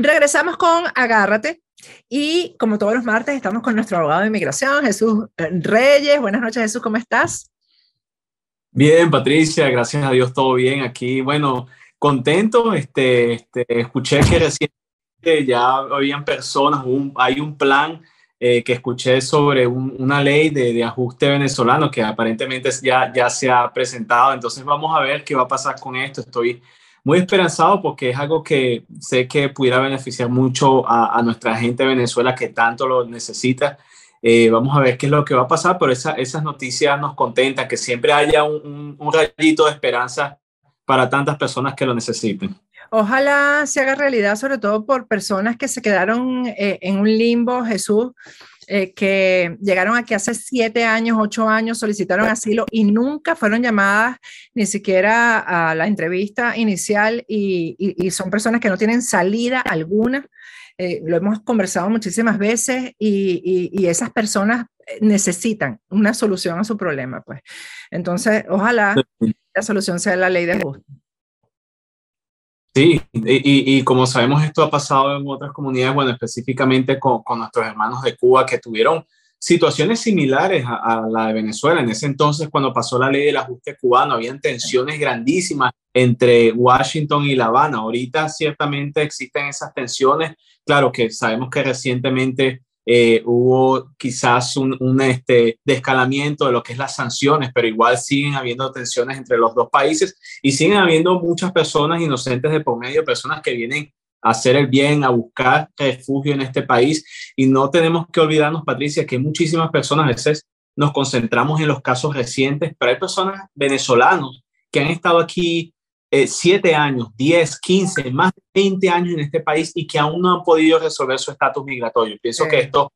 Regresamos con Agárrate y como todos los martes estamos con nuestro abogado de inmigración, Jesús eh, Reyes. Buenas noches Jesús, ¿cómo estás? Bien, Patricia, gracias a Dios todo bien aquí. Bueno, contento, este, este escuché que recientemente ya habían personas, hay un plan eh, que escuché sobre una ley de, de, ajuste venezolano que aparentemente ya, ya se ha presentado. Entonces vamos a ver qué va a pasar con esto. Estoy muy esperanzado porque es algo que sé que pudiera beneficiar mucho a, nuestra gente de Venezuela que tanto lo necesita. Eh, vamos a ver qué es lo que va a pasar, pero esa, esas noticias nos contentan, que siempre haya un, un, rayito de esperanza para tantas personas que lo necesiten. Ojalá se haga realidad, sobre todo por personas que se quedaron eh, en un limbo, Jesús, eh, que llegaron aquí hace siete años, ocho años, solicitaron asilo y nunca fueron llamadas ni siquiera a la entrevista inicial y, son personas que no tienen salida alguna. Eh, lo hemos conversado muchísimas veces y, esas personas necesitan una solución a su problema, pues. Entonces, ojalá la solución sea la ley de ajuste. Sí, y, como sabemos esto ha pasado en otras comunidades, bueno, específicamente con, nuestros hermanos de Cuba que tuvieron situaciones similares a, la de Venezuela. En ese entonces, cuando pasó la ley del ajuste cubano, habían tensiones grandísimas entre Washington y La Habana. Ahorita ciertamente existen esas tensiones. Claro que sabemos que recientemente eh, hubo quizás un, este, descalamiento de lo que es las sanciones, pero igual siguen habiendo tensiones entre los dos países y siguen habiendo muchas personas inocentes de por medio, personas que vienen a hacer el bien, a buscar refugio en este país. Y no tenemos que olvidarnos, Patricia, que muchísimas personas a veces nos concentramos en los casos recientes, pero hay personas venezolanos que han estado aquí eh, siete años, 10, 15, más de 20 años en este país y que aún no han podido resolver su estatus migratorio. Pienso que esto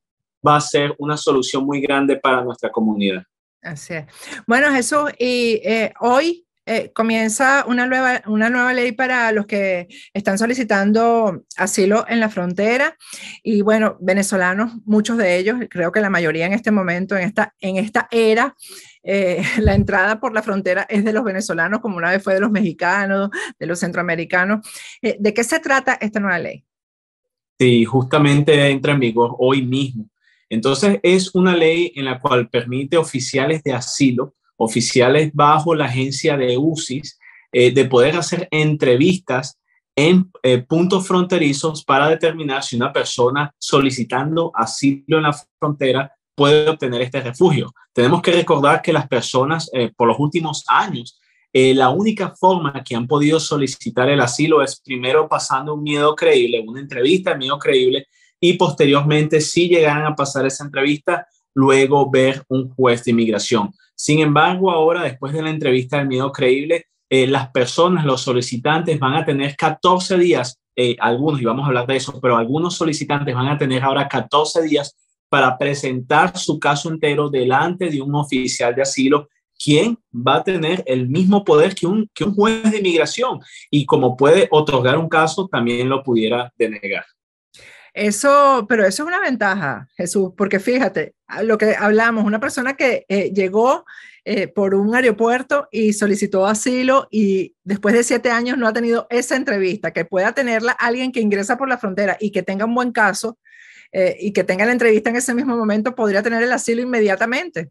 va a ser una solución muy grande para nuestra comunidad. Así es. Bueno, Jesús, y eh, hoy eh, comienza una nueva, una nueva ley para los que están solicitando asilo en la frontera. Y bueno, venezolanos, muchos de ellos, creo que la mayoría en este momento, en esta, en esta era, eh, la entrada por la frontera es de los venezolanos, como una vez fue de los mexicanos, de los centroamericanos. Eh, ¿De qué se trata esta nueva ley? Sí, justamente entra en vigor hoy mismo. Entonces, es una ley en la cual permite oficiales de asilo, oficiales bajo la agencia de UCIS, eh, de poder hacer entrevistas en puntos fronterizos para determinar si una persona solicitando asilo en la frontera puede obtener este refugio. Tenemos que recordar que las personas eh, por los últimos años, eh, la única forma que han podido solicitar el asilo es primero pasando un miedo creíble, una entrevista de miedo creíble, y posteriormente, si llegaran a pasar esa entrevista, luego ver un juez de inmigración. Sin embargo, ahora, después de la entrevista del miedo creíble, eh, las personas, los solicitantes van a tener 14 días, algunos, y vamos a hablar de eso, pero algunos solicitantes van a tener ahora 14 días para presentar su caso entero delante de un oficial de asilo, quien va a tener el mismo poder que un, que un juez de inmigración y como puede otorgar un caso, también lo pudiera denegar. Eso, pero eso es una ventaja, Jesús, porque fíjate, lo que hablamos, una persona que eh, llegó eh, por un aeropuerto y solicitó asilo y después de siete años no ha tenido esa entrevista, que pueda tenerla alguien que ingresa por la frontera y que tenga un buen caso, eh, y que tenga la entrevista en ese mismo momento, podría tener el asilo inmediatamente.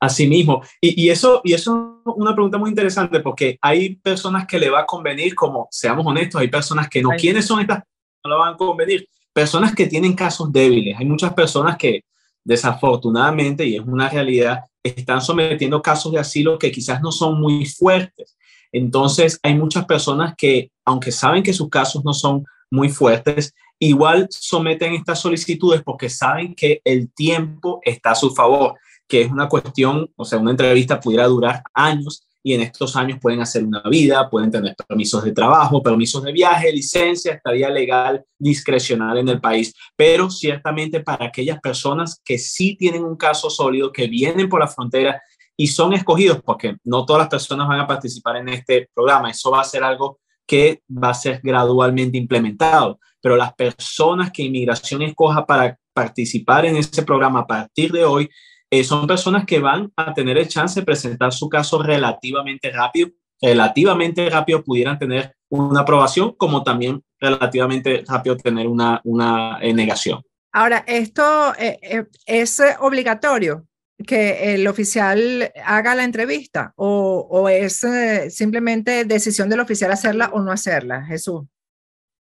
Así mismo. Y, eso, y eso es una pregunta muy interesante porque hay personas que le va a convenir, como seamos honestos, hay personas que no. ¿Quiénes son estas? No le van a convenir. Personas que tienen casos débiles. Hay muchas personas que desafortunadamente, y es una realidad, están sometiendo casos de asilo que quizás no son muy fuertes. Entonces, hay muchas personas que, aunque saben que sus casos no son muy fuertes, igual someten estas solicitudes porque saben que el tiempo está a su favor, que es una cuestión, o sea, una entrevista pudiera durar años y en estos años pueden hacer una vida, pueden tener permisos de trabajo, permisos de viaje, licencia, estadía legal discrecional en el país. Pero ciertamente para aquellas personas que sí tienen un caso sólido, que vienen por la frontera y son escogidos, porque no todas las personas van a participar en este programa, eso va a ser algo que va a ser gradualmente implementado pero las personas que inmigración escoja para participar en ese programa a partir de hoy eh, son personas que van a tener el chance de presentar su caso relativamente rápido, relativamente rápido pudieran tener una aprobación, como también relativamente rápido tener una, una eh, negación. Ahora, ¿esto es obligatorio que el oficial haga la entrevista o, o es simplemente decisión del oficial hacerla o no hacerla, Jesús?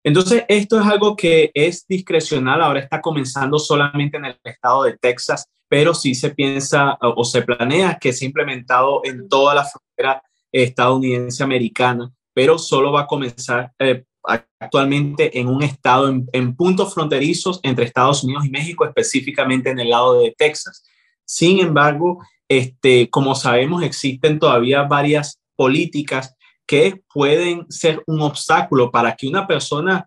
Entonces, esto es algo que es discrecional, ahora está comenzando solamente en el estado de Texas, pero sí se piensa o se planea que se ha implementado en toda la frontera estadounidense americana, pero solo va a comenzar eh, actualmente en un estado, en, puntos fronterizos entre Estados Unidos y México, específicamente en el lado de Texas. Sin embargo, este, como sabemos, existen todavía varias políticas que pueden ser un obstáculo para que una persona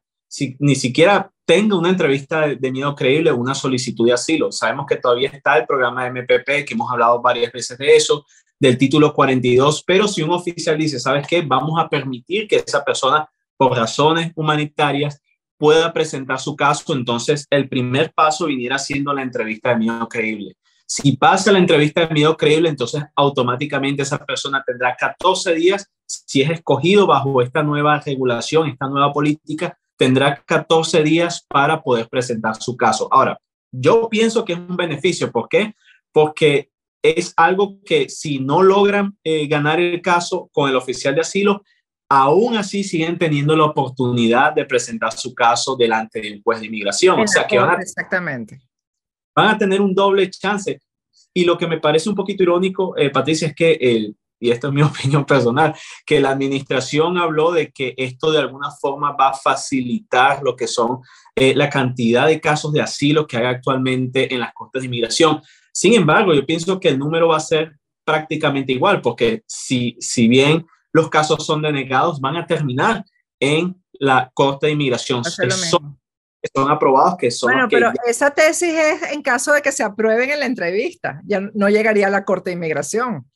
ni siquiera tenga una entrevista de, miedo creíble una solicitud de asilo. Sabemos que todavía está el programa MPP, que hemos hablado varias veces de eso, del título 42, pero si un oficial dice, ¿sabes qué? Vamos a permitir que esa persona, por razones humanitarias, pueda presentar su caso, entonces el primer paso viniera siendo la entrevista de miedo creíble. Si pasa la entrevista de miedo creíble, entonces automáticamente esa persona tendrá 14 días si es escogido bajo esta nueva regulación, esta nueva política, tendrá 14 días para poder presentar su caso. Ahora, yo pienso que es un beneficio. ¿Por qué? Porque es algo que si no logran eh, ganar el caso con el oficial de asilo, aún así siguen teniendo la oportunidad de presentar su caso delante del juez de inmigración. o sea que van a, exactamente. van a tener un doble chance. Y lo que me parece un poquito irónico, eh, Patricia, es que el, y esto es mi opinión personal, que la administración habló de que esto de alguna forma va a facilitar lo que son eh, la cantidad de casos de asilo que hay actualmente en las costas de inmigración. Sin embargo, yo pienso que el número va a ser prácticamente igual, porque si, si bien los casos son denegados, van a terminar en la Corte de Inmigración. Son, son, aprobados, que son... Bueno, pero esa tesis es en caso de que se aprueben en la entrevista, ya no llegaría a la Corte de Inmigración.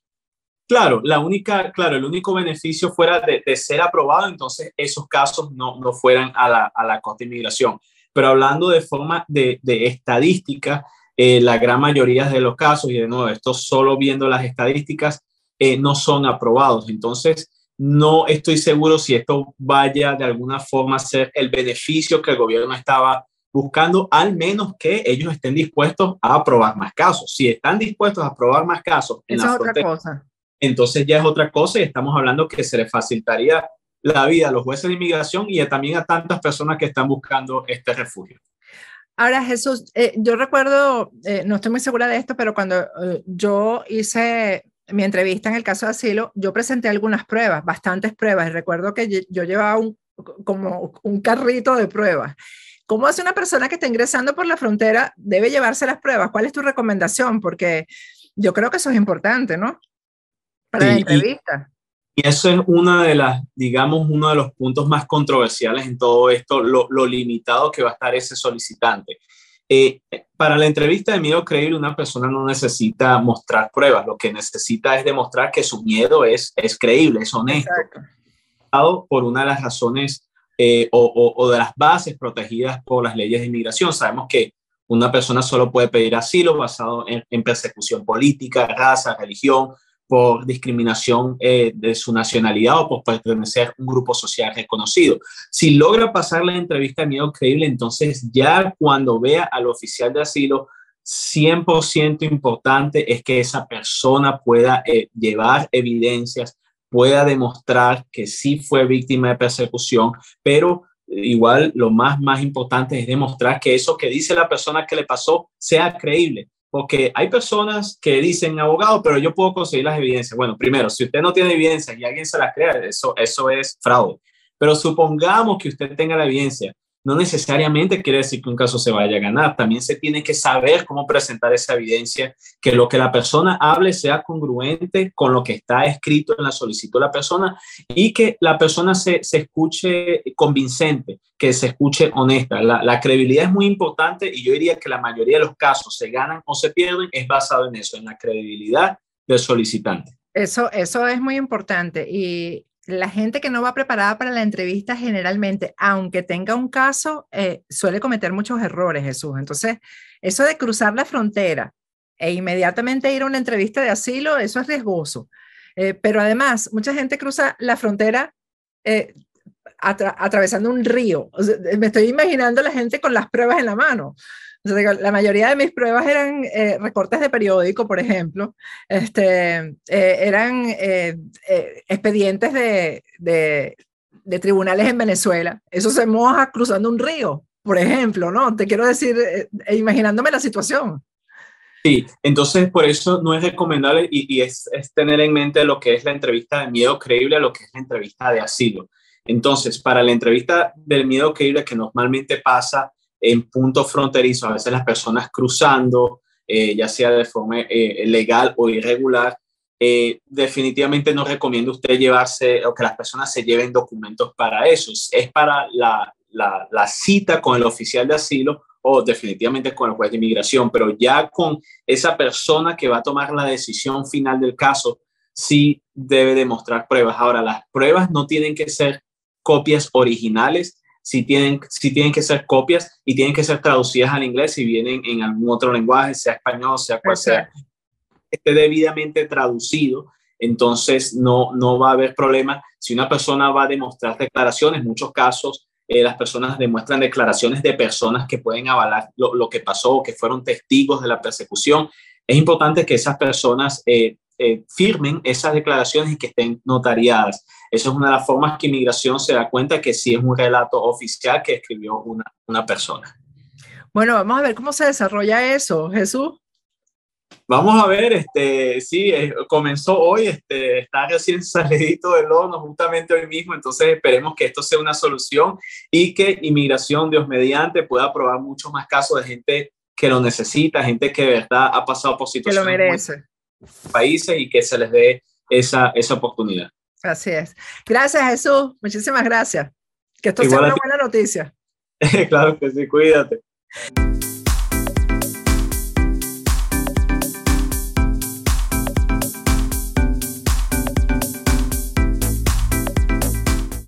Claro, la única, claro, el único beneficio fuera de, ser aprobado, entonces esos casos no, no fueran a la, a la Corte de Inmigración. Pero hablando de forma de, de estadística, eh, la gran mayoría de los casos, y de nuevo, esto solo viendo las estadísticas, eh, no son aprobados. Entonces, no estoy seguro si esto vaya de alguna forma a ser el beneficio que el gobierno estaba buscando, al menos que ellos estén dispuestos a aprobar más casos. Si están dispuestos a aprobar más casos, en Esa es otra cosa entonces ya es otra cosa y estamos hablando que se le facilitaría la vida a los jueces de inmigración y también a tantas personas que están buscando este refugio. Ahora, Jesús, eh, yo recuerdo, eh, no estoy muy segura de esto, pero cuando eh, yo hice mi entrevista en el caso de asilo, yo presenté algunas pruebas, bastantes pruebas, y recuerdo que yo llevaba un, como un carrito de pruebas. ¿Cómo hace una persona que está ingresando por la frontera debe llevarse las pruebas? ¿Cuál es tu recomendación? Porque yo creo que eso es importante, ¿no? Para la entrevista. Y, eso es una de las, digamos, uno de los puntos más controversiales en todo esto, lo, limitado que va a estar ese solicitante. Eh, para la entrevista de miedo creíble, una persona no necesita mostrar pruebas, lo que necesita es demostrar que su miedo es, es creíble, es honesto. Por una de las razones eh, o, o, de las bases protegidas por las leyes de inmigración. Sabemos que una persona solo puede pedir asilo basado en, en persecución política, raza, religión, por discriminación eh, de su nacionalidad o por pertenecer a un grupo social reconocido. Si logra pasar la entrevista de miedo creíble, entonces ya cuando vea al oficial de asilo, 100% importante es que esa persona pueda eh, llevar evidencias, pueda demostrar que sí fue víctima de persecución, pero igual lo más, más importante es demostrar que eso que dice la persona que le pasó sea creíble porque hay personas que dicen, abogado, pero yo puedo conseguir las evidencias. Bueno, primero, si usted no tiene evidencias y alguien se las crea, eso, eso es fraude. Pero supongamos que usted tenga la evidencia no necesariamente quiere decir que un caso se vaya a ganar. También se tiene que saber cómo presentar esa evidencia, que lo que la persona hable sea congruente con lo que está escrito en la solicitud de la persona y que la persona se, se escuche convincente, que se escuche honesta. La, la, credibilidad es muy importante y yo diría que la mayoría de los casos se ganan o se pierden es basado en eso, en la credibilidad del solicitante. Eso, eso es muy importante y la gente que no va preparada para la entrevista generalmente, aunque tenga un caso, eh, suele cometer muchos errores, Jesús. Entonces, eso de cruzar la frontera e inmediatamente ir a una entrevista de asilo, eso es riesgoso. Eh, pero además, mucha gente cruza la frontera eh, atravesando un río. me estoy imaginando la gente con las pruebas en la mano. la mayoría de mis pruebas eran eh, recortes de periódico, por ejemplo, este, eran expedientes de, de, de, tribunales en Venezuela. Eso se moja cruzando un río, por ejemplo, ¿no? Te quiero decir, imaginándome la situación. Sí, entonces por eso no es recomendable y, es, tener en mente lo que es la entrevista de miedo creíble a lo que es la entrevista de asilo. Entonces, para la entrevista del miedo creíble que normalmente pasa en puntos fronterizos, a veces las personas cruzando, eh, ya sea de forma eh, legal o irregular, eh, definitivamente no recomiendo usted llevarse o que las personas se lleven documentos para eso. Es para la, la cita con el oficial de asilo o definitivamente con el juez de inmigración, pero ya con esa persona que va a tomar la decisión final del caso, sí debe demostrar pruebas. Ahora, las pruebas no tienen que ser copias originales, sí tienen, sí tienen que ser copias y tienen que ser traducidas al inglés si vienen en algún otro lenguaje, sea español, sea cual sea, esté debidamente traducido. Entonces, no, no va a haber problema. Si una persona va a demostrar declaraciones, en muchos casos eh, las personas demuestran declaraciones de personas que pueden avalar lo, que pasó, que fueron testigos de la persecución. Es importante que esas personas eh, eh, firmen esas declaraciones y que estén notariadas. Esa es una de las formas que inmigración se da cuenta que sí es un relato oficial que escribió una, una persona. Bueno, vamos a ver cómo se desarrolla eso, Jesús. Vamos a ver, este, sí, eh, comenzó hoy, este, está recién salidito del horno justamente hoy mismo, entonces esperemos que esto sea una solución y que inmigración, Dios mediante, pueda aprobar muchos más casos de gente que lo necesita, gente que de verdad ha pasado por situaciones que lo merece. Países y que se les dé esa, esa oportunidad. Así es. Gracias, Jesús. Muchísimas gracias. Que esto sea una buena noticia. claro que sí, cuídate.